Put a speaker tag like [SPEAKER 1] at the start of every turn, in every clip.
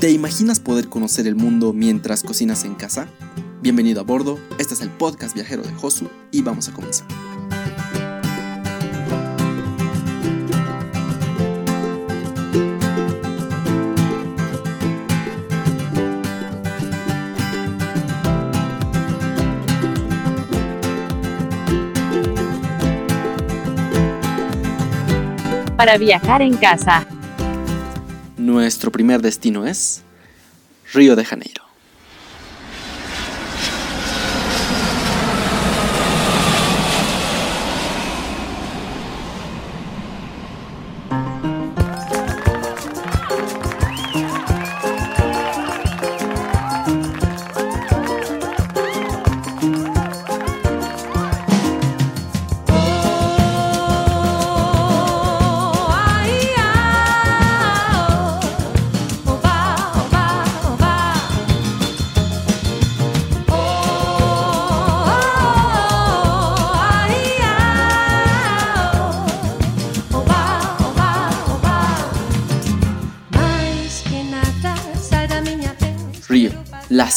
[SPEAKER 1] ¿Te imaginas poder conocer el mundo mientras cocinas en casa? Bienvenido a bordo, este es el podcast viajero de Josu y vamos a comenzar.
[SPEAKER 2] Para viajar en casa.
[SPEAKER 1] Nuestro primer destino es Río de Janeiro.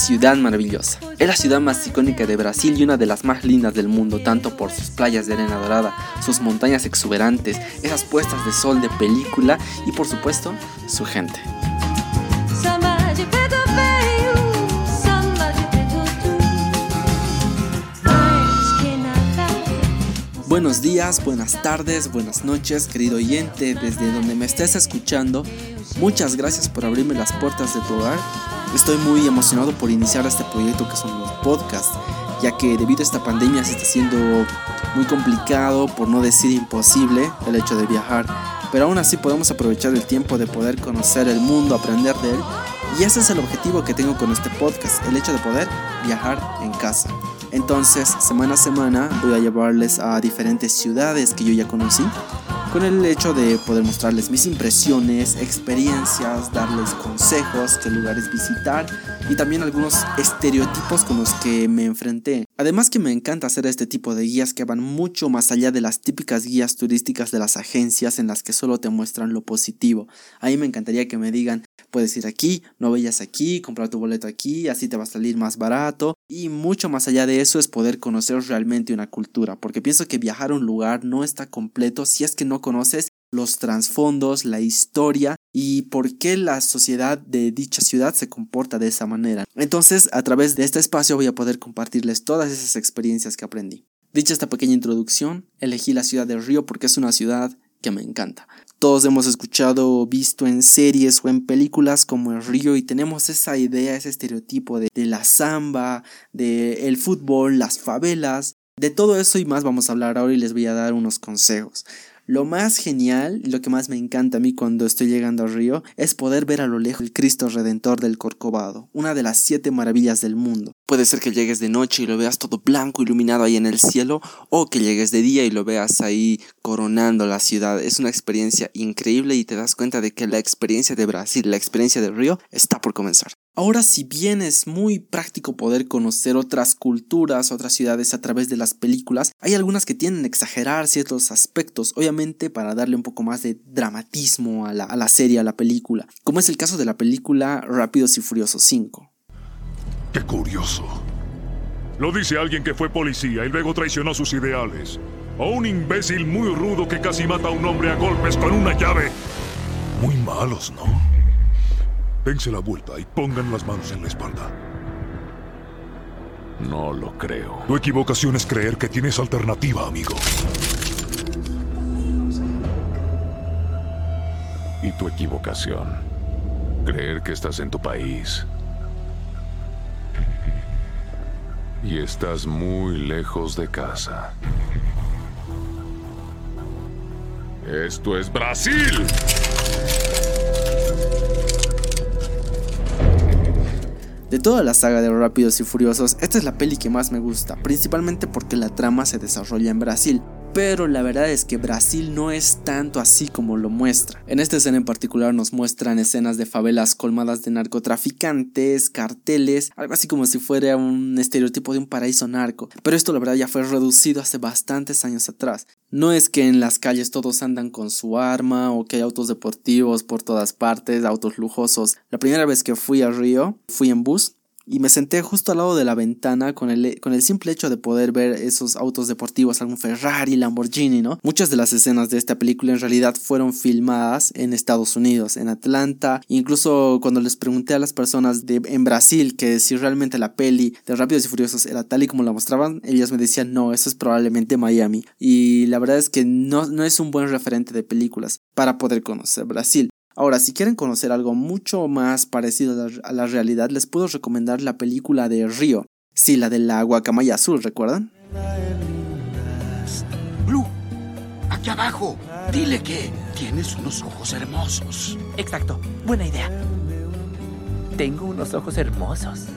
[SPEAKER 1] Ciudad maravillosa. Es la ciudad más icónica de Brasil y una de las más lindas del mundo, tanto por sus playas de arena dorada, sus montañas exuberantes, esas puestas de sol de película y por supuesto su gente. Buenos días, buenas tardes, buenas noches, querido oyente, desde donde me estés escuchando. Muchas gracias por abrirme las puertas de tu hogar. Estoy muy emocionado por iniciar este proyecto que son los podcasts, ya que debido a esta pandemia se está haciendo muy complicado, por no decir imposible, el hecho de viajar. Pero aún así podemos aprovechar el tiempo de poder conocer el mundo, aprender de él. Y ese es el objetivo que tengo con este podcast, el hecho de poder viajar en casa. Entonces, semana a semana voy a llevarles a diferentes ciudades que yo ya conocí, con el hecho de poder mostrarles mis impresiones, experiencias, darles consejos, qué lugares visitar y también algunos estereotipos con los que me enfrenté. Además que me encanta hacer este tipo de guías que van mucho más allá de las típicas guías turísticas de las agencias en las que solo te muestran lo positivo. Ahí me encantaría que me digan, puedes ir aquí, no vayas aquí, comprar tu boleto aquí, así te va a salir más barato. Y mucho más allá de eso es poder conocer realmente una cultura, porque pienso que viajar a un lugar no está completo si es que no conoces los trasfondos, la historia y por qué la sociedad de dicha ciudad se comporta de esa manera. Entonces, a través de este espacio voy a poder compartirles todas esas experiencias que aprendí. Dicha esta pequeña introducción, elegí la ciudad de Río porque es una ciudad que me encanta. Todos hemos escuchado o visto en series o en películas como el Río y tenemos esa idea, ese estereotipo de, la samba, de el fútbol, las favelas. De todo eso y más vamos a hablar ahora y les voy a dar unos consejos. Lo más genial, lo que más me encanta a mí cuando estoy llegando a Río, es poder ver a lo lejos el Cristo Redentor del Corcovado, una de las siete maravillas del mundo. Puede ser que llegues de noche y lo veas todo blanco iluminado ahí en el cielo, o que llegues de día y lo veas ahí coronando la ciudad. Es una experiencia increíble y te das cuenta de que la experiencia de Brasil, la experiencia de Río, está por comenzar. Ahora, si bien es muy práctico poder conocer otras culturas, otras ciudades a través de las películas, hay algunas que tienden a exagerar ciertos aspectos, obviamente para darle un poco más de dramatismo a la, a la serie, a la película, como es el caso de la película Rápidos y Furiosos 5.
[SPEAKER 3] Qué curioso. Lo dice alguien que fue policía y luego traicionó sus ideales. O un imbécil muy rudo que casi mata a un hombre a golpes con una llave. Muy malos, ¿no? Dense la vuelta y pongan las manos en la espalda.
[SPEAKER 4] No lo creo.
[SPEAKER 3] Tu equivocación es creer que tienes alternativa, amigo.
[SPEAKER 4] Y tu equivocación. Creer que estás en tu país. Y estás muy lejos de casa. Esto es Brasil.
[SPEAKER 1] De toda la saga de Rápidos y Furiosos, esta es la peli que más me gusta, principalmente porque la trama se desarrolla en Brasil. Pero la verdad es que Brasil no es tanto así como lo muestra. En esta escena en particular nos muestran escenas de favelas colmadas de narcotraficantes, carteles, algo así como si fuera un estereotipo de un paraíso narco, pero esto la verdad ya fue reducido hace bastantes años atrás. No es que en las calles todos andan con su arma o que hay autos deportivos por todas partes, autos lujosos. La primera vez que fui a Río, fui en bus y me senté justo al lado de la ventana con el, con el simple hecho de poder ver esos autos deportivos, algún Ferrari, Lamborghini, ¿no? Muchas de las escenas de esta película en realidad fueron filmadas en Estados Unidos, en Atlanta, incluso cuando les pregunté a las personas de, en Brasil que si realmente la peli de Rápidos y Furiosos era tal y como la mostraban, ellas me decían no, eso es probablemente Miami. Y la verdad es que no, no es un buen referente de películas para poder conocer Brasil. Ahora, si quieren conocer algo mucho más parecido a la, realidad, les puedo recomendar la película de Río. Sí, la de la guacamaya azul, ¿recuerdan?
[SPEAKER 5] Blue, aquí abajo. Dile que tienes unos ojos hermosos.
[SPEAKER 6] Exacto, buena idea. Tengo unos ojos hermosos.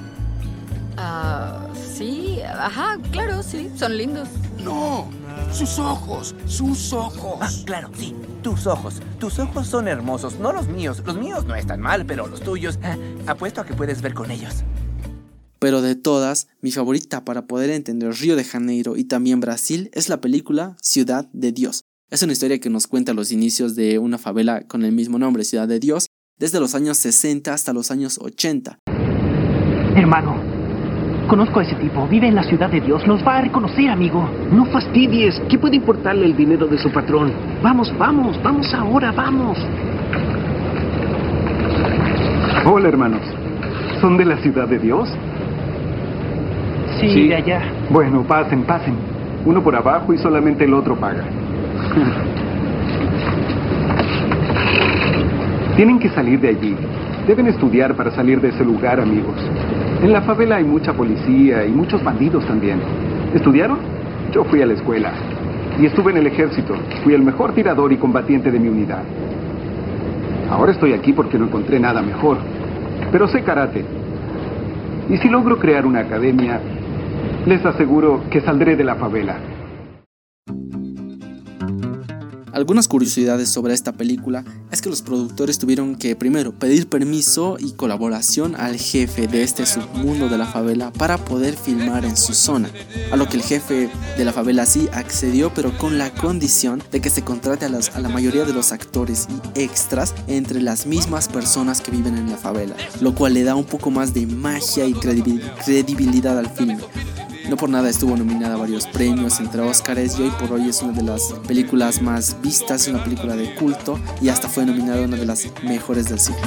[SPEAKER 7] Ah, sí, ajá, claro, sí, son lindos.
[SPEAKER 5] No, sus ojos, sus
[SPEAKER 6] Ah,
[SPEAKER 5] ojos.
[SPEAKER 6] claro, sí, tus ojos. Tus ojos son hermosos, no los míos. Los míos no están mal, pero los tuyos, ah, apuesto a que puedes ver con ellos.
[SPEAKER 1] Pero de todas, mi favorita para poder entender Río de Janeiro y también Brasil es la película Ciudad de Dios. Es una historia que nos cuenta los inicios de una favela con el mismo nombre, Ciudad de Dios, desde los años 60 hasta los años 80.
[SPEAKER 8] Hermano, conozco a ese tipo. Vive en la ciudad de Dios. Nos va a reconocer, amigo. No fastidies. ¿Qué puede importarle el dinero de su patrón? Vamos, vamos, vamos ahora, vamos.
[SPEAKER 9] Hola, hermanos. ¿Son de la ciudad de Dios?
[SPEAKER 8] Sí,
[SPEAKER 9] Sí.
[SPEAKER 8] de allá.
[SPEAKER 9] Bueno, pasen, pasen. Uno por abajo y solamente el otro paga. Tienen que salir de allí. Deben estudiar para salir de ese lugar, amigos. En la favela hay mucha policía y muchos bandidos también. ¿Estudiaron? Yo fui a la escuela. Y estuve en el ejército. Fui el mejor tirador y combatiente de mi unidad. Ahora estoy aquí porque no encontré nada mejor. Pero sé karate. Y si logro crear una academia, les aseguro que saldré de la favela.
[SPEAKER 1] Algunas curiosidades sobre esta película es que los productores tuvieron que primero pedir permiso y colaboración al jefe de este submundo de la favela para poder filmar en su zona, a lo que el jefe de la favela sí accedió pero con la condición de que se contrate a, las- a la mayoría de los actores y extras entre las mismas personas que viven en la favela, lo cual le da un poco más de magia y credibil- credibilidad al filme. No por nada estuvo nominada a varios premios entre Oscars y hoy por hoy es una de las películas más vistas, una película de culto y hasta fue nominada una de las mejores del siglo.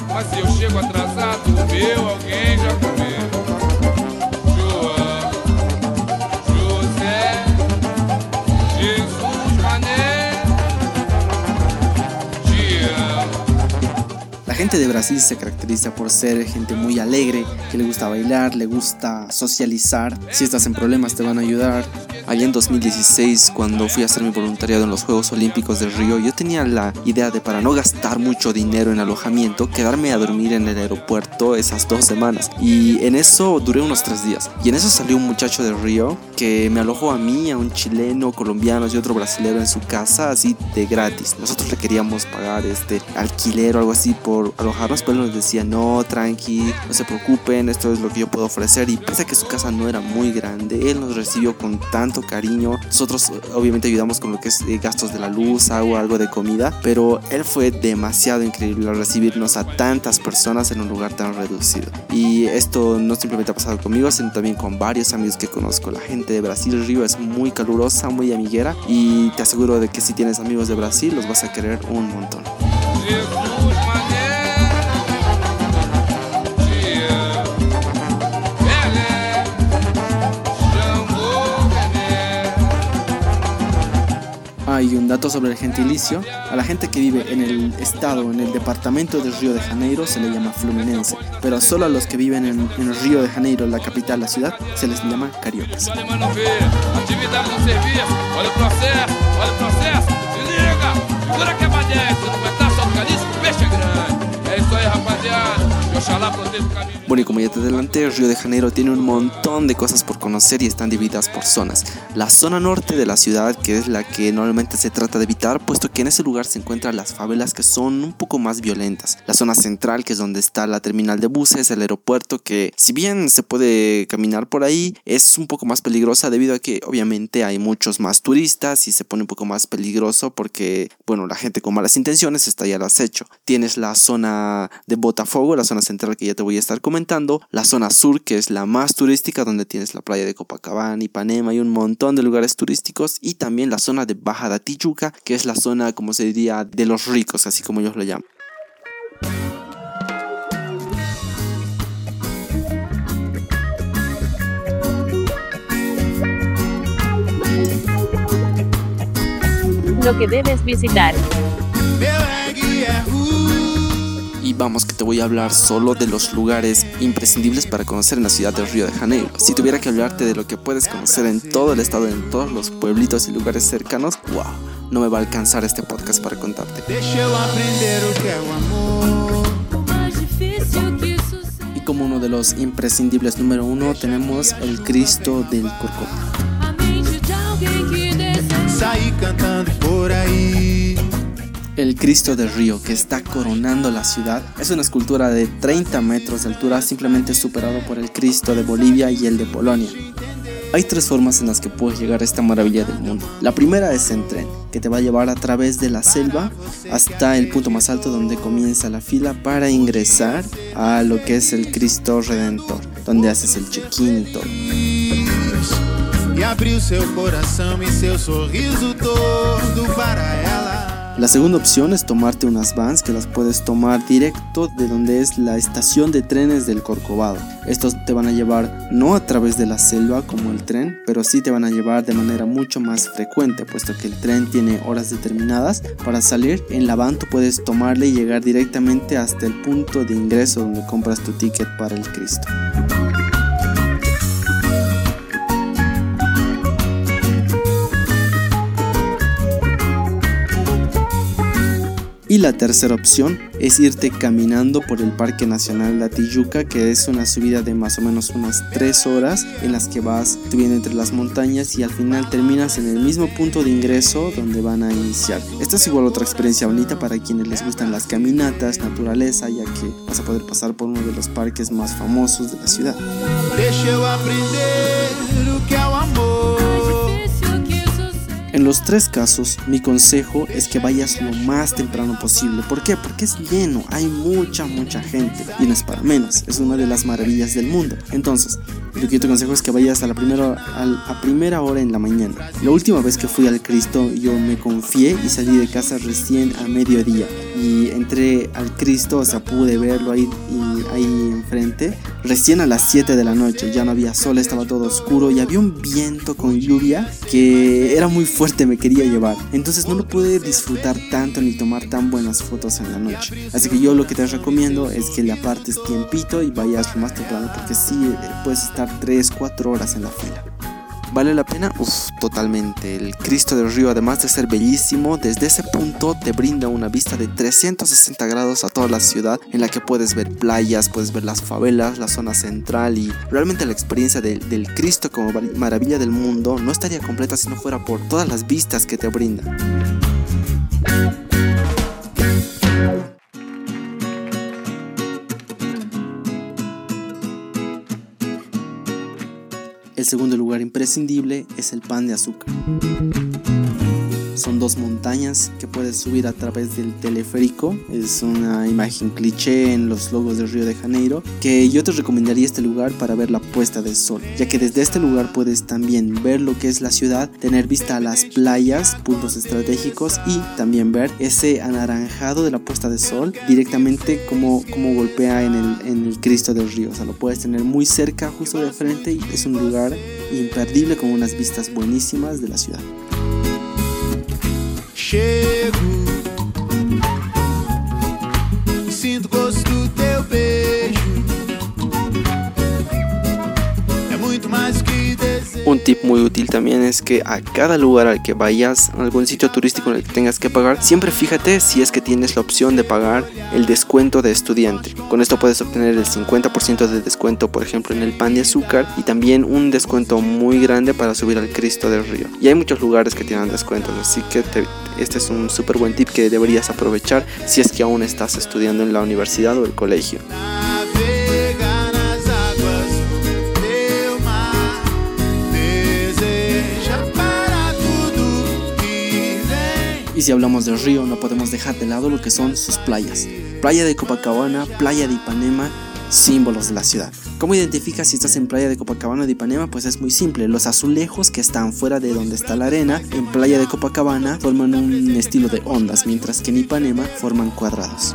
[SPEAKER 1] Gente de Brasil se caracteriza por ser gente muy alegre, que le gusta bailar, le gusta socializar. Si estás en problemas te van a ayudar. Allá en 2016, cuando fui a hacer mi voluntariado en los Juegos Olímpicos de Río, yo tenía la idea de para no gastar mucho dinero en alojamiento, quedarme a dormir en el aeropuerto esas dos semanas. Y en eso duré unos tres días. Y en eso salió un muchacho de Río que me alojó a mí, a un chileno, colombiano y otro brasilero en su casa, así de gratis. Nosotros le queríamos pagar este alquiler o algo así por alojarnos, pero nos decía, no, tranqui, no se preocupen, esto es lo que yo puedo ofrecer. Y pese a que su casa no era muy grande, él nos recibió con tanto cariño. Nosotros eh, obviamente ayudamos con lo que es eh, gastos de la luz, agua, algo de comida, pero él fue demasiado increíble al recibirnos a tantas personas en un lugar tan reducido. Y esto no simplemente ha pasado conmigo, sino también con varios amigos que conozco. La gente de Brasil Río es muy calurosa, muy amiguera y te aseguro de que si tienes amigos de Brasil los vas a querer un montón. Hay un dato sobre el gentilicio. A la gente que vive en el estado, en el departamento de Río de Janeiro, se le llama fluminense. Pero solo a los que viven en, en Río de Janeiro, la capital, la ciudad, se les llama cariocas. Bueno, y como ya te adelanté, Río de Janeiro tiene un montón de cosas por conocer y están divididas por zonas. La zona norte de la ciudad, que es la que normalmente se trata de evitar, puesto que en ese lugar se encuentran las favelas que son un poco más violentas. La zona central, que es donde está la terminal de buses, el aeropuerto, que si bien se puede caminar por ahí, es un poco más peligrosa debido a que obviamente hay muchos más turistas y se pone un poco más peligroso porque, bueno, la gente con malas intenciones está ya al acecho. Tienes la zona de Botafogo, la zona central que ya te voy a estar comentando, la zona sur que es la más turística donde tienes la playa de Copacabana, Ipanema y un montón de lugares turísticos y también la zona de Baja de Tijuca que es la zona como se diría de los ricos, así como ellos lo llaman.
[SPEAKER 2] Lo que debes visitar.
[SPEAKER 1] Vamos que te voy a hablar solo de los lugares imprescindibles para conocer en la ciudad de Río de Janeiro. Si tuviera que hablarte de lo que puedes conocer en todo el estado, en todos los pueblitos y lugares cercanos, wow, no me va a alcanzar este podcast para contarte. Y como uno de los imprescindibles número uno tenemos el Cristo del Corcovado. El Cristo del Río, que está coronando la ciudad, es una escultura de 30 metros de altura, simplemente superado por el Cristo de Bolivia y el de Polonia. Hay tres formas en las que puedes llegar a esta maravilla del mundo. La primera es en tren, que te va a llevar a través de la selva hasta el punto más alto donde comienza la fila para ingresar a lo que es el Cristo Redentor, donde haces el check-in y todo. La segunda opción es tomarte unas vans que las puedes tomar directo de donde es la estación de trenes del Corcovado. Estos te van a llevar no a través de la selva como el tren, pero sí te van a llevar de manera mucho más frecuente, puesto que el tren tiene horas determinadas para salir. En la van tú puedes tomarle y llegar directamente hasta el punto de ingreso donde compras tu ticket para el Cristo. La tercera opción es irte caminando por el Parque Nacional de Tijuca, que es una subida de más o menos unas 3 horas en las que vas subiendo entre las montañas y al final terminas en el mismo punto de ingreso donde van a iniciar. Esta es igual otra experiencia bonita para quienes les gustan las caminatas, naturaleza, ya que vas a poder pasar por uno de los parques más famosos de la ciudad. En los tres casos, mi consejo es que vayas lo más temprano posible. ¿Por qué? Porque es lleno, hay mucha, mucha gente. Y no es para menos, es una de las maravillas del mundo. Entonces, lo que yo te aconsejo es que vayas a la primera, a, primera hora en la mañana. La última vez que fui al Cristo, yo me confié y salí de casa recién a mediodía. Y entré al Cristo, o sea, pude verlo ahí, y, ahí enfrente. Recién a las 7 de la noche, ya no había sol, estaba todo oscuro y había un viento con lluvia que era muy fuerte, me quería llevar. Entonces no lo pude disfrutar tanto ni tomar tan buenas fotos en la noche. Así que yo lo que te recomiendo es que le apartes tiempito y vayas lo más temprano porque sí eh, puedes estar 3, 4 horas en la fila. ¿Vale la pena? Uf, totalmente. El Cristo del Río, además de ser bellísimo, desde ese punto te brinda una vista de 360 grados a toda la ciudad, en la que puedes ver playas, puedes ver las favelas, la zona central y realmente la experiencia del, del Cristo como mar- maravilla del mundo no estaría completa si no fuera por todas las vistas que te brinda. El segundo lugar imprescindible es el pan de azúcar. Son dos montañas que puedes subir a través del teleférico. Es una imagen cliché en los logos de Río de Janeiro. Que yo te recomendaría este lugar para ver la puesta del sol. Ya que desde este lugar puedes también ver lo que es la ciudad, tener vista a las playas, puntos estratégicos y también ver ese anaranjado de la puesta de sol directamente como, como golpea en el, en el Cristo del Río. O sea, lo puedes tener muy cerca, justo de frente y es un lugar imperdible con unas vistas buenísimas de la ciudad.
[SPEAKER 10] Chego
[SPEAKER 1] Un tip muy útil también es que a cada lugar al que vayas, algún sitio turístico en el que tengas que pagar, siempre fíjate si es que tienes la opción de pagar el descuento de estudiante. Con esto puedes obtener el 50% de descuento, por ejemplo, en el pan de azúcar y también un descuento muy grande para subir al Cristo del Río. Y hay muchos lugares que tienen descuentos, así que te- este es un súper buen tip que deberías aprovechar si es que aún estás estudiando en la universidad o el colegio. Y si hablamos del río, no podemos dejar de lado lo que son sus playas. Playa de Copacabana, playa de Ipanema, símbolos de la ciudad. ¿Cómo identificas si estás en playa de Copacabana o de Ipanema? Pues es muy simple. Los azulejos que están fuera de donde está la arena, en playa de Copacabana forman un estilo de ondas, mientras que en Ipanema forman cuadrados.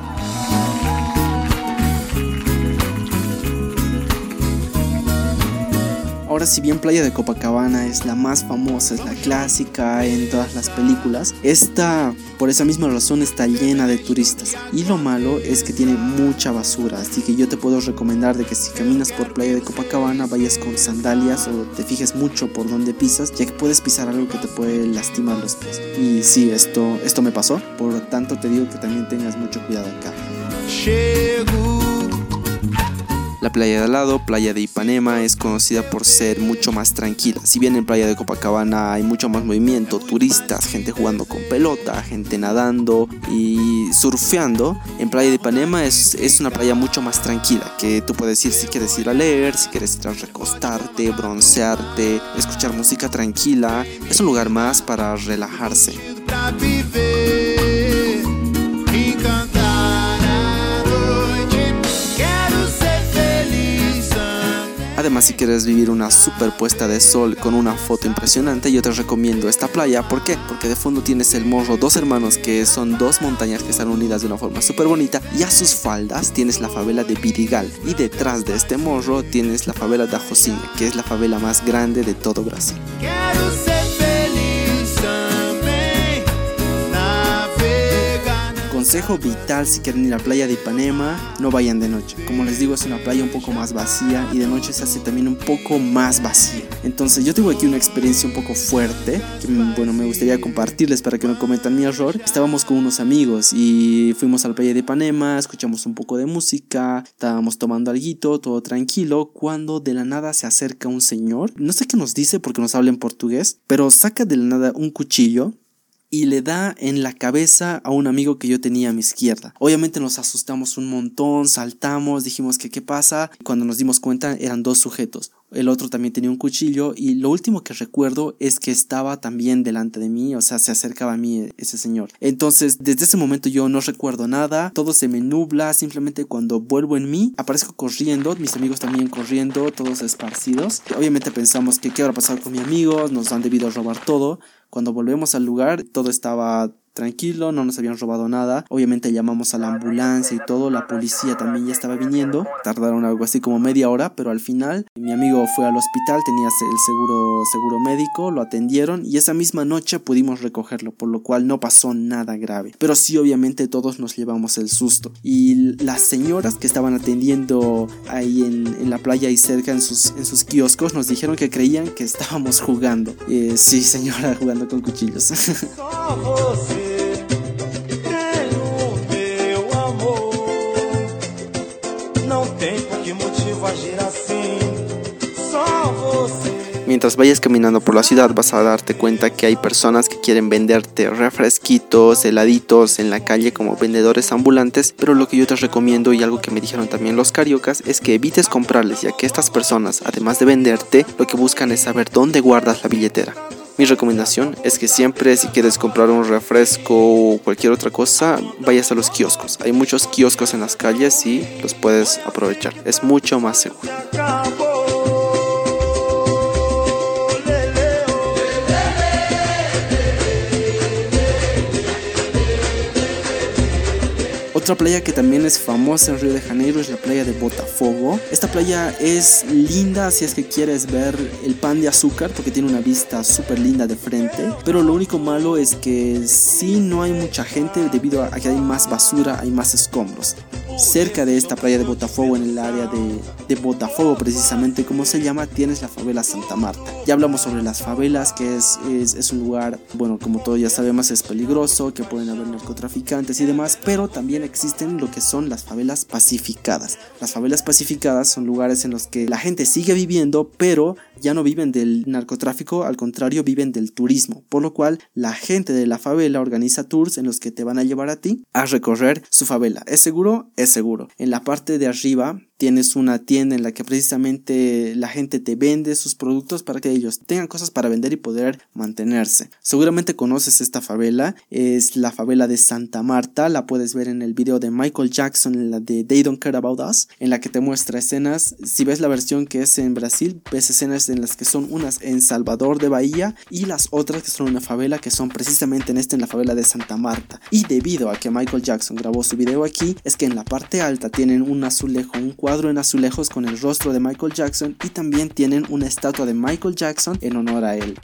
[SPEAKER 1] Ahora, si bien Playa de Copacabana es la más famosa, es la clásica en todas las películas, esta, por esa misma razón, está llena de turistas. Y lo malo es que tiene mucha basura, así que yo te puedo recomendar de que si caminas por Playa de Copacabana vayas con sandalias o te fijes mucho por donde pisas, ya que puedes pisar algo que te puede lastimar los pies. Y sí, esto, esto me pasó, por lo tanto te digo que también tengas mucho cuidado acá.
[SPEAKER 10] Chego
[SPEAKER 1] La playa de al lado, playa de Ipanema, es conocida por ser mucho más tranquila. Si bien en playa de Copacabana hay mucho más movimiento, turistas, gente jugando con pelota, gente nadando y surfeando, en playa de Ipanema es, es una playa mucho más tranquila, que tú puedes ir si quieres ir a leer, si quieres recostarte, broncearte, escuchar música tranquila. Es un lugar más para relajarse. Además, si quieres vivir una super puesta de sol con una foto impresionante, yo te recomiendo esta playa. ¿Por qué? Porque de fondo tienes el morro Dos Hermanos, que son dos montañas que están unidas de una forma súper bonita. Y a sus faldas tienes la favela de Vidigal. Y detrás de este morro tienes la favela de Ajocinha, que es la favela más grande de todo Brasil. Consejo vital si quieren ir a la playa de Ipanema, no vayan de noche. Como les digo, es una playa un poco más vacía y de noche se hace también un poco más vacía. Entonces yo tengo aquí una experiencia un poco fuerte que bueno, me gustaría compartirles para que no cometan mi error. Estábamos con unos amigos y fuimos a la playa de Ipanema, escuchamos un poco de música, estábamos tomando algo, todo tranquilo, cuando de la nada se acerca un señor. No sé qué nos dice porque nos habla en portugués, pero saca de la nada un cuchillo y le da en la cabeza a un amigo que yo tenía a mi izquierda. Obviamente nos asustamos un montón, saltamos, dijimos que qué pasa. Cuando nos dimos cuenta eran dos sujetos. El otro también tenía un cuchillo y lo último que recuerdo es que estaba también delante de mí, o sea, se acercaba a mí ese señor. Entonces, desde ese momento yo no recuerdo nada, todo se me nubla, simplemente cuando vuelvo en mí, aparezco corriendo, mis amigos también corriendo, todos esparcidos. Obviamente pensamos que qué habrá pasado con mi amigo, nos han debido robar todo. Cuando volvemos al lugar, todo estaba tranquilo, no nos habían robado nada. Obviamente llamamos a la ambulancia y todo, la policía también ya estaba viniendo. Tardaron algo así como media hora, pero al final mi amigo fue al hospital, tenía el seguro seguro médico, lo atendieron y esa misma noche pudimos recogerlo, por lo cual no pasó nada grave. Pero sí obviamente todos nos llevamos el susto. Y las señoras que estaban atendiendo ahí en, en la playa y cerca en sus, en sus kioscos nos dijeron que creían que estábamos jugando. Eh, sí, señora, jugando con cuchillos. Mientras vayas caminando por la ciudad vas a darte cuenta que hay personas que quieren venderte refresquitos, heladitos en la calle como vendedores ambulantes, pero lo que yo te recomiendo y algo que me dijeron también los cariocas es que evites comprarles ya que estas personas, además de venderte, lo que buscan es saber dónde guardas la billetera. Mi recomendación es que siempre si quieres comprar un refresco o cualquier otra cosa, vayas a los kioscos. Hay muchos kioscos en las calles y los puedes aprovechar. Es mucho más seguro. Otra playa que también es famosa en Río de Janeiro es la playa de Botafogo. Esta playa es linda si es que quieres ver el pan de azúcar porque tiene una vista súper linda de frente. Pero lo único malo es que sí no hay mucha gente debido a que hay más basura, hay más escombros. Cerca de esta playa de Botafogo, en el área de, de Botafogo precisamente como se llama, tienes la favela Santa Marta. Ya hablamos sobre las favelas, que es, es, es un lugar, bueno, como todos ya sabemos, es peligroso, que pueden haber narcotraficantes y demás, pero también existen lo que son las favelas pacificadas. Las favelas pacificadas son lugares en los que la gente sigue viviendo, pero ya no viven del narcotráfico, al contrario, viven del turismo, por lo cual la gente de la favela organiza tours en los que te van a llevar a ti a recorrer su favela. ¿Es seguro? Es seguro. En la parte de arriba tienes una tienda en la que precisamente la gente te vende sus productos para que ellos tengan cosas para vender y poder mantenerse. Seguramente conoces esta favela, es la favela de Santa Marta, la puedes ver en el video de Michael Jackson, en la de They Don't Care About Us, en la que te muestra escenas, si ves la versión que es en Brasil, ves escenas en las que son unas en Salvador de Bahía y las otras que son una favela que son precisamente en este en la favela de Santa Marta. Y debido a que Michael Jackson grabó su video aquí, es que en la parte alta tienen un azulejo, un cuadro en azulejos con el rostro de Michael Jackson y también tienen una estatua de Michael Jackson en honor a él.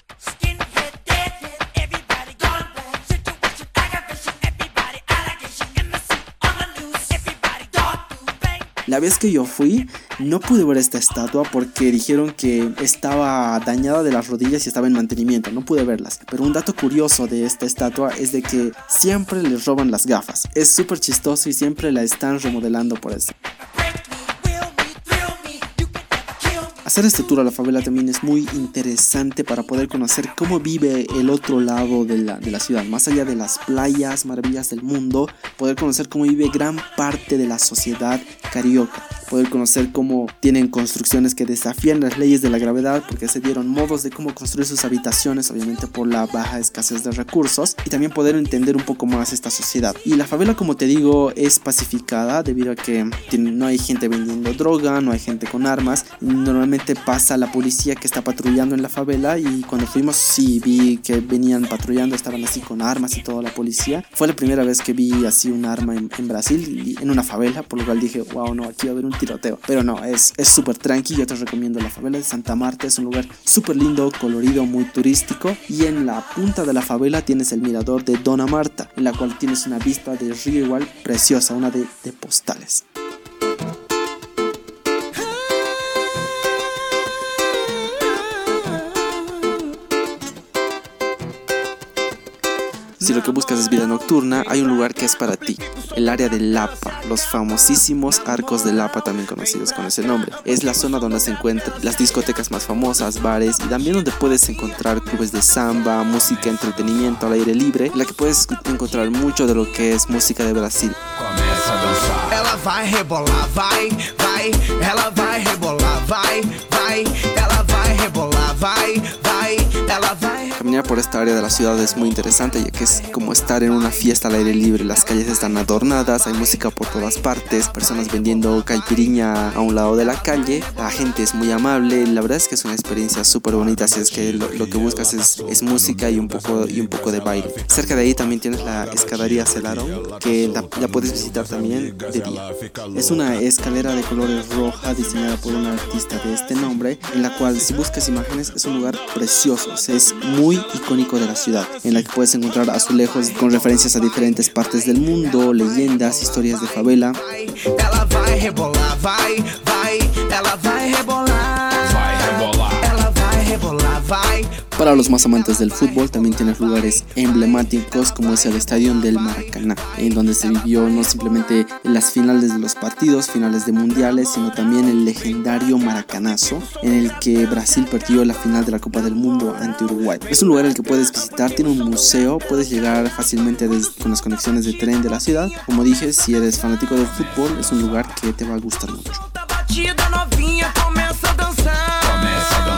[SPEAKER 1] La vez que yo fui, no pude ver esta estatua porque dijeron que estaba dañada de las rodillas y estaba en mantenimiento, no pude verlas. Pero un dato curioso de esta estatua es de que siempre les roban las gafas. Es súper chistoso y siempre la están remodelando por eso. Hacer este tour a la favela también es muy interesante para poder conocer cómo vive el otro lado de la, de la, ciudad, más allá de las playas, maravillas del mundo, poder conocer cómo vive gran parte de la sociedad carioca, poder conocer cómo tienen construcciones que desafían las leyes de la gravedad porque se dieron modos de cómo construir sus habitaciones, obviamente por la baja escasez de recursos, y también poder entender un poco más esta sociedad. Y la favela, como te digo, es pacificada debido a que no hay gente vendiendo droga, no hay gente con armas, normalmente pasa la policía que está patrullando en la favela y cuando fuimos sí vi que venían patrullando, estaban así con armas y toda la policía. Fue la primera vez que vi así un arma en, en Brasil, en una favela, por lo cual dije, wow, no, aquí va a haber un tiroteo. Pero no, es súper tranqui, yo te recomiendo la favela de Santa Marta, es un lugar súper lindo, colorido, muy turístico y en la punta de la favela tienes el mirador de Dona Marta, en la cual tienes una vista de río igual preciosa, una de, de postales. Si lo que buscas es vida nocturna, hay un lugar que es para ti, el área de Lapa, los famosísimos arcos de Lapa, también conocidos con ese nombre. Es la zona donde se encuentran las discotecas más famosas, bares y también donde puedes encontrar clubes de samba, música, entretenimiento al aire libre, en la que puedes encontrar mucho de lo que es música de Brasil. Caminar por esta área de la ciudad es muy interesante ya que es como estar en una fiesta al aire libre. Las calles están adornadas, hay música por todas partes, personas vendiendo caipiriña a un lado de la calle. La gente es muy amable, la verdad es que es una experiencia súper bonita si es que lo, lo, que buscas es, es música y un, poco, y un poco de baile. Cerca de ahí también tienes la escalería Celaro que la, la puedes visitar también de día. Es una escalera de colores roja diseñada por un artista de este nombre en la cual si buscas imágenes es un lugar precioso, muy icónico de la ciudad, en la que puedes encontrar azulejos con referencias a diferentes partes del mundo, leyendas, historias de favela. Para los más amantes del fútbol también tienes lugares emblemáticos como es el estadio del Maracaná, en donde se vivió no simplemente las finales de los partidos, finales de mundiales, sino también el legendario Maracanazo, en el que Brasil perdió la final de la Copa del Mundo ante Uruguay. Es un lugar al que puedes visitar, tiene un museo, puedes llegar fácilmente desde, con las conexiones de tren de la ciudad. Como dije, si eres fanático del fútbol, es un lugar que te va a gustar mucho.
[SPEAKER 10] Batida novinha começa a dançar.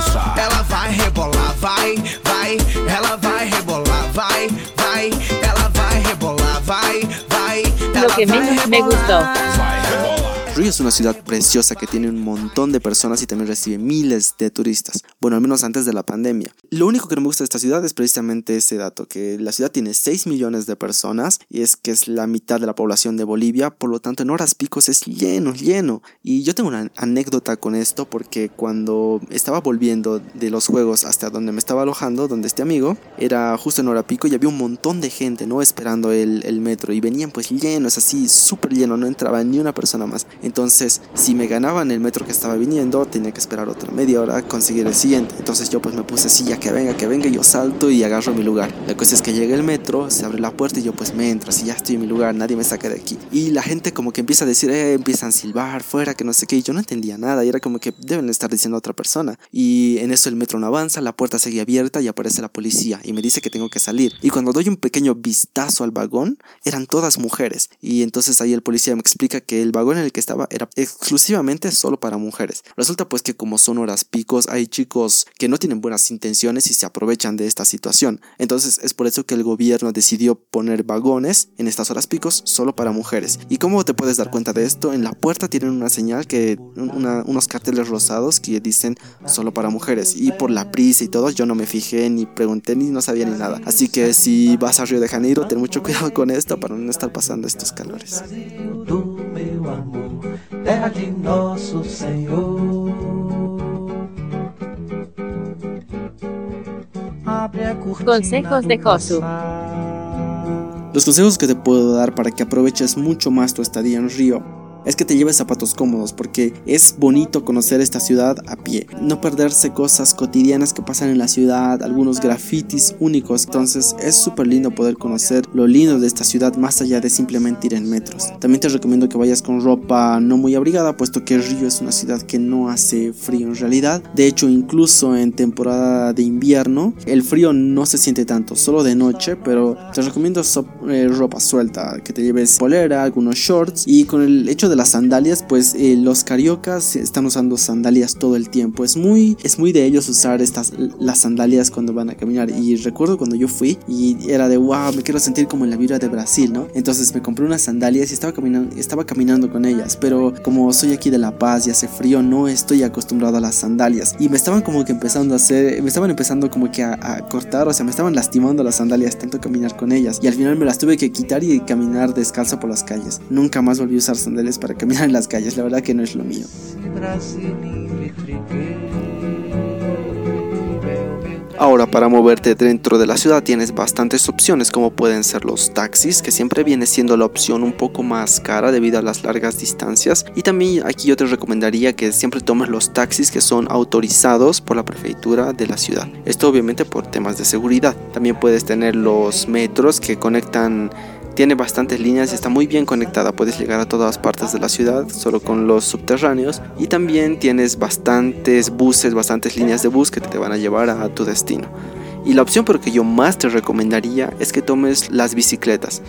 [SPEAKER 10] Dançar. Ela vai rebolar, vai, vai. Ela vai rebolar, vai, vai. Ela vai rebolar, vai, vai.
[SPEAKER 2] Lo que menos me gustó.
[SPEAKER 10] Vai rebolar.
[SPEAKER 1] Río es una ciudad preciosa que tiene un montón de personas y también recibe miles de turistas. Bueno, al menos antes de la pandemia. Lo único que no me gusta de esta ciudad es precisamente ese dato, que la ciudad tiene 6 millones de personas y es que es la mitad de la población de Bolivia, por lo tanto en horas picos es lleno, lleno. Y yo tengo una anécdota con esto porque cuando estaba volviendo de los juegos hasta donde me estaba alojando, donde este amigo, era justo en hora pico y había un montón de gente, ¿no? Esperando el, el metro y venían pues llenos, así súper lleno, no entraba ni una persona más. Entonces, si me ganaban el metro que estaba viniendo, tenía que esperar otra media hora a conseguir el siguiente. Entonces yo pues me puse así, ya que venga, que venga, yo salto y agarro mi lugar. La cosa es que llega el metro, se abre la puerta y yo pues me entro, así ya estoy en mi lugar, nadie me saca de aquí. Y la gente como que empieza a decir, eh, empiezan a silbar fuera, que no sé qué, y yo no entendía nada, y era como que deben estar diciendo a otra persona. Y en eso el metro no avanza, la puerta sigue abierta y aparece la policía y me dice que tengo que salir. Y cuando doy un pequeño vistazo al vagón, eran todas mujeres. Y entonces ahí el policía me explica que el vagón en el que era exclusivamente solo para mujeres. Resulta pues que como son horas picos, hay chicos que no tienen buenas intenciones y se aprovechan de esta situación. Entonces es por eso que el gobierno decidió poner vagones en estas horas picos solo para mujeres. ¿Y cómo te puedes dar cuenta de esto? En la puerta tienen una señal que unos carteles rosados que dicen solo para mujeres. Y por la prisa y todo, yo no me fijé ni pregunté ni no sabía ni nada. Así que si vas a Río de Janeiro, ten mucho cuidado con esto para no estar pasando estos calores.
[SPEAKER 11] Terra de nosso Senhor. Abre a cortina
[SPEAKER 2] Consejos de Josu.
[SPEAKER 1] Los consejos que te puedo dar para que aproveches mucho más tu estadía en Río es que te lleves zapatos cómodos porque es bonito conocer esta ciudad a pie. No perderse cosas cotidianas que pasan en la ciudad, algunos grafitis únicos. Entonces es súper lindo poder conocer lo lindo de esta ciudad más allá de simplemente ir en metros. También te recomiendo que vayas con ropa no muy abrigada puesto que Río es una ciudad que no hace frío en realidad. De hecho incluso en temporada de invierno el frío no se siente tanto, solo de noche, pero te recomiendo so- eh, ropa suelta, que te lleves polera, algunos shorts y con el hecho de las sandalias, pues eh, los cariocas están usando sandalias todo el tiempo. Es muy, es muy de ellos usar estas las sandalias cuando van a caminar. Y recuerdo cuando yo fui y era de wow, me quiero sentir como en la vibra de Brasil, ¿no? Entonces me compré unas sandalias y estaba caminando, estaba caminando con ellas. Pero como soy aquí de La Paz y hace frío, no estoy acostumbrado a las sandalias. Y me estaban como que empezando a hacer, me estaban empezando como que a, a cortar, o sea, me estaban lastimando las sandalias tanto caminar con ellas. Y al final me las tuve que quitar y caminar descalzo por las calles. Nunca más volví a usar sandalias para caminar en las calles, la verdad que no es lo mío. Ahora para moverte dentro de la ciudad tienes bastantes opciones como pueden ser los taxis, que siempre viene siendo la opción un poco más cara debido a las largas distancias. Y también aquí yo te recomendaría que siempre tomes los taxis que son autorizados por la prefectura de la ciudad. Esto obviamente por temas de seguridad. También puedes tener los metros que conectan tiene bastantes líneas y está muy bien conectada. Puedes llegar a todas partes de la ciudad solo con los subterráneos. Y también tienes bastantes buses, bastantes líneas de bus que te van a llevar a tu destino. Y la opción por que yo más te recomendaría es que tomes las bicicletas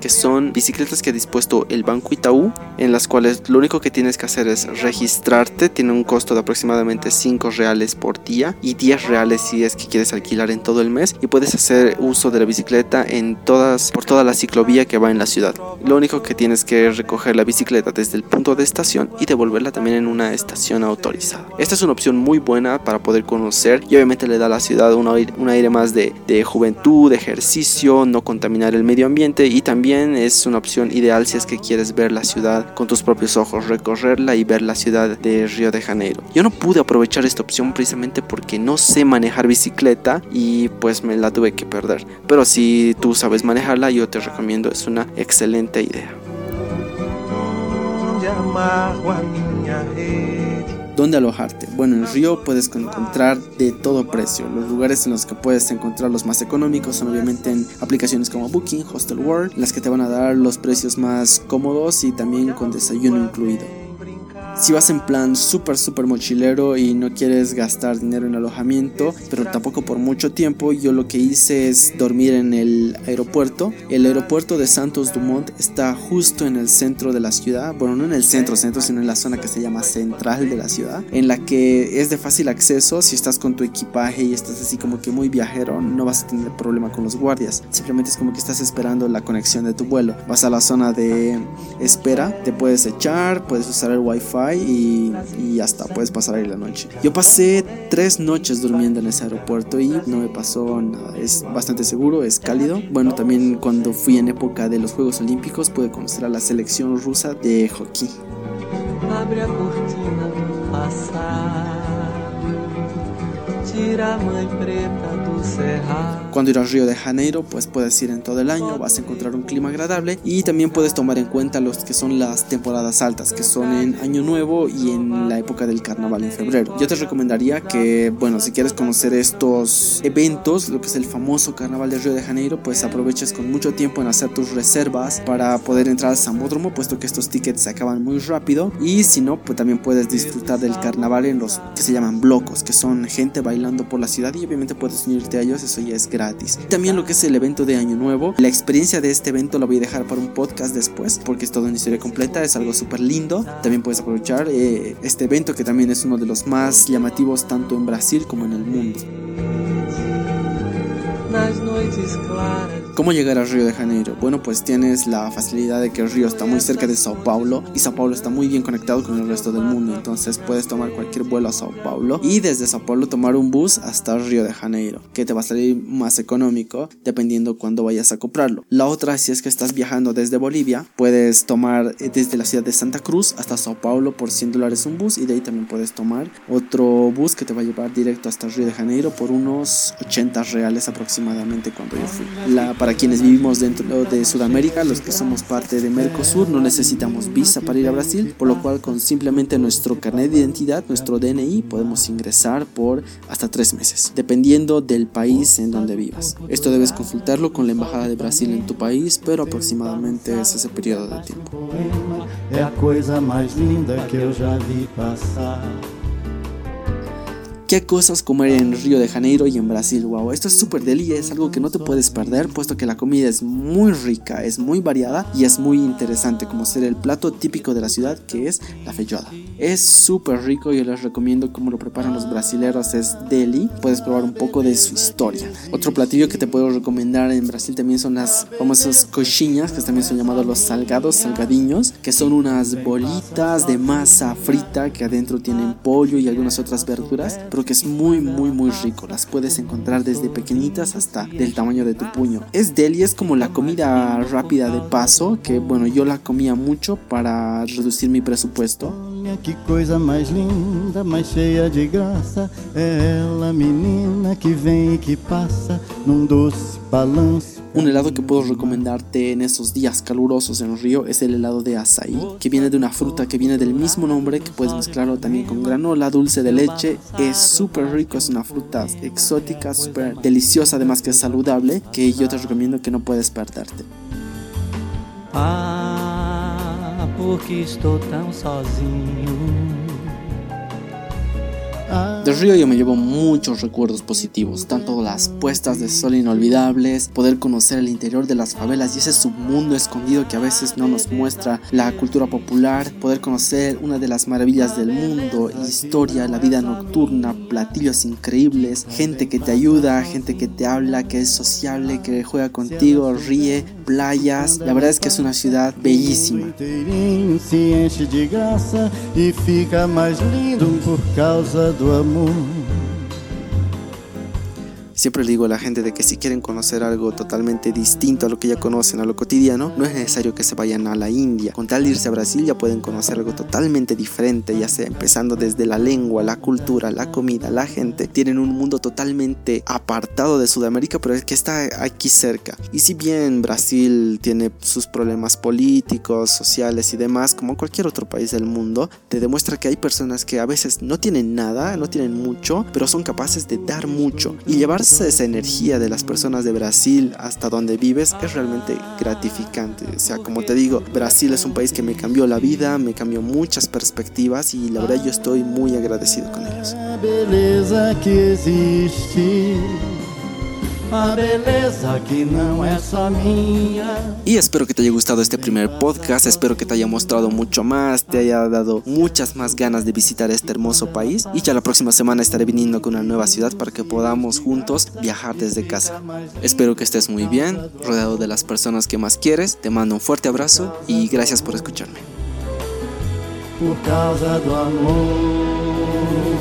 [SPEAKER 1] que son bicicletas que ha dispuesto el Banco Itaú, en las cuales lo único que tienes que hacer es registrarte, tiene un costo de aproximadamente 5 reales por día y 10 reales si es que quieres alquilar en todo el mes y puedes hacer uso de la bicicleta en todas por toda la ciclovía que va en la ciudad. Lo único que tienes que es recoger la bicicleta desde el punto de estación y devolverla también en una estación autorizada. Esta es una opción muy buena para poder conocer y obviamente le da a la ciudad un aire, un aire más de, de juventud, de ejercicio, no contaminar el medio ambiente y también es una opción ideal si es que quieres ver la ciudad con tus propios ojos, recorrerla y ver la ciudad de Río de Janeiro. Yo no pude aprovechar esta opción precisamente porque no sé manejar bicicleta y pues me la tuve que perder. Pero si tú sabes manejarla, yo te recomiendo, es una excelente idea. ¿Dónde alojarte? Bueno, en Río puedes encontrar de todo precio. Los lugares en los que puedes encontrar los más económicos son obviamente en aplicaciones como Booking, Hostel World, las que te van a dar los precios más cómodos y también con desayuno incluido. Si vas en plan súper, súper mochilero y no quieres gastar dinero en alojamiento, pero tampoco por mucho tiempo, yo lo que hice es dormir en el aeropuerto. El aeropuerto de Santos Dumont está justo en el centro de la ciudad, bueno, no en el centro, centro, sino en la zona que se llama central de la ciudad, en la que es de fácil acceso. Si estás con tu equipaje y estás así como que muy viajero, no vas a tener problema con los guardias. Simplemente es como que estás esperando la conexión de tu vuelo. Vas a la zona de espera, te puedes echar, puedes usar el wifi y, y hasta puedes pasar ahí la noche. Yo pasé tres noches durmiendo en ese aeropuerto y no me pasó nada. Es bastante seguro, es cálido. Bueno, también cuando fui en época de los Juegos Olímpicos pude conocer a la selección rusa de hockey.
[SPEAKER 11] Abre a a
[SPEAKER 1] Cuando ir al Río de Janeiro, pues puedes ir en todo el año, vas a encontrar un clima agradable y también puedes tomar en cuenta los que son las temporadas altas, que son en Año Nuevo y en la época del carnaval en febrero. Yo te recomendaría que, bueno, si quieres conocer estos eventos, lo que es el famoso carnaval del Río de Janeiro, pues aproveches con mucho tiempo en hacer tus reservas para poder entrar al Sambódromo, puesto que estos tickets se acaban muy rápido. Y si no, pues también puedes disfrutar del carnaval en los que se llaman blocos, que son gente bailando por la ciudad y obviamente puedes unirte a ellos, eso ya es gratis. También lo que es el evento de Año Nuevo, la experiencia de este evento la voy a dejar para un podcast después, porque es toda una historia completa, es algo súper lindo. También puedes aprovechar eh, este evento que también es uno de los más llamativos tanto en Brasil como en el mundo.
[SPEAKER 11] Nas noites claras
[SPEAKER 1] ¿Cómo llegar al Río de Janeiro? Bueno, pues tienes la facilidad de que el río está muy cerca de Sao Paulo y Sao Paulo está muy bien conectado con el resto del mundo, entonces puedes tomar cualquier vuelo a Sao Paulo y desde Sao Paulo tomar un bus hasta Río de Janeiro, que te va a salir más económico dependiendo cuándo vayas a comprarlo. La otra, si es que estás viajando desde Bolivia, puedes tomar eh, desde la ciudad de Santa Cruz hasta Sao Paulo por 100 dólares un bus y de ahí también puedes tomar otro bus que te va a llevar directo hasta Río de Janeiro por unos 80 reales aproximadamente cuando yo fui. Quienes vivimos dentro de Sudamérica, los que somos parte de Mercosur, no necesitamos visa para ir a Brasil, por lo cual con simplemente nuestro carnet de identidad, nuestro DNI, podemos ingresar por hasta tres meses, dependiendo del país en donde vivas. Esto debes consultarlo con la Embajada de Brasil en tu país, pero aproximadamente es ese periodo de tiempo. ¿Qué cosas comer en Río de Janeiro y en Brasil? Wow, esto es súper deli, es algo que no te puedes perder, puesto que la comida es muy rica, es muy variada y es muy interesante, como ser el plato típico de la ciudad, que es la feijoada. Es súper rico, yo les recomiendo cómo lo preparan los brasileros, es deli, puedes probar un poco de su historia. Otro platillo que te puedo recomendar en Brasil también son las famosas coxinhas, que también son llamados los salgados, salgadiños, que son unas bolitas de masa frita que adentro tienen pollo y algunas otras verduras, pero que es muy muy muy rico. Las puedes encontrar desde pequeñitas hasta del tamaño de tu puño. Es deli, es como la comida rápida de paso, que bueno, yo la comía mucho para reducir mi presupuesto.
[SPEAKER 12] Que linda, cheia de menina, que e que doce
[SPEAKER 1] Un helado que puedo recomendarte en esos días calurosos en Río es el helado de açaí, que viene de una fruta que viene del mismo nombre, que puedes mezclarlo también con granola, dulce de leche. Es súper rico, es una fruta exótica, súper deliciosa, además que es saludable, que yo te recomiendo que no puedes perderte.
[SPEAKER 11] Ah, porque estou tão sozinho
[SPEAKER 1] Del río yo me llevo muchos recuerdos positivos, tanto las puestas de sol inolvidables, poder conocer el interior de las favelas y ese submundo escondido que a veces no nos muestra la cultura popular, poder conocer una de las maravillas del mundo, historia, la vida nocturna, platillos increíbles, gente que te ayuda, gente que te habla, que es sociable, que juega contigo, ríe, playas. La verdad es que es una ciudad bellísima. Siempre le digo a la gente de que si quieren conocer algo totalmente distinto a lo que ya conocen, a lo cotidiano, no es necesario que se vayan a la India. Con tal de irse a Brasil ya pueden conocer algo totalmente diferente, ya sea empezando desde la lengua, la cultura, la comida, la gente. Tienen un mundo totalmente apartado de Sudamérica, pero es que está aquí cerca. Y si bien Brasil tiene sus problemas políticos, sociales y demás, como cualquier otro país del mundo, te demuestra que hay personas que a veces no tienen nada, no tienen mucho, pero son capaces de dar mucho y llevarse esa energía de las personas de Brasil hasta donde vives es realmente gratificante. O sea, como te digo, Brasil es un país que me cambió la vida, me cambió muchas perspectivas y la verdad yo estoy muy agradecido con ellos.
[SPEAKER 12] A beleza que não é só minha.
[SPEAKER 1] Y espero que te haya gustado este primer podcast, espero que te haya mostrado mucho más, te haya dado muchas más ganas de visitar este hermoso país y ya la próxima semana estaré viniendo con una nueva ciudad para que podamos juntos viajar desde casa. Espero que estés muy bien, rodeado de las personas que más quieres, te mando un fuerte abrazo y gracias por escucharme.
[SPEAKER 12] por causa do amor.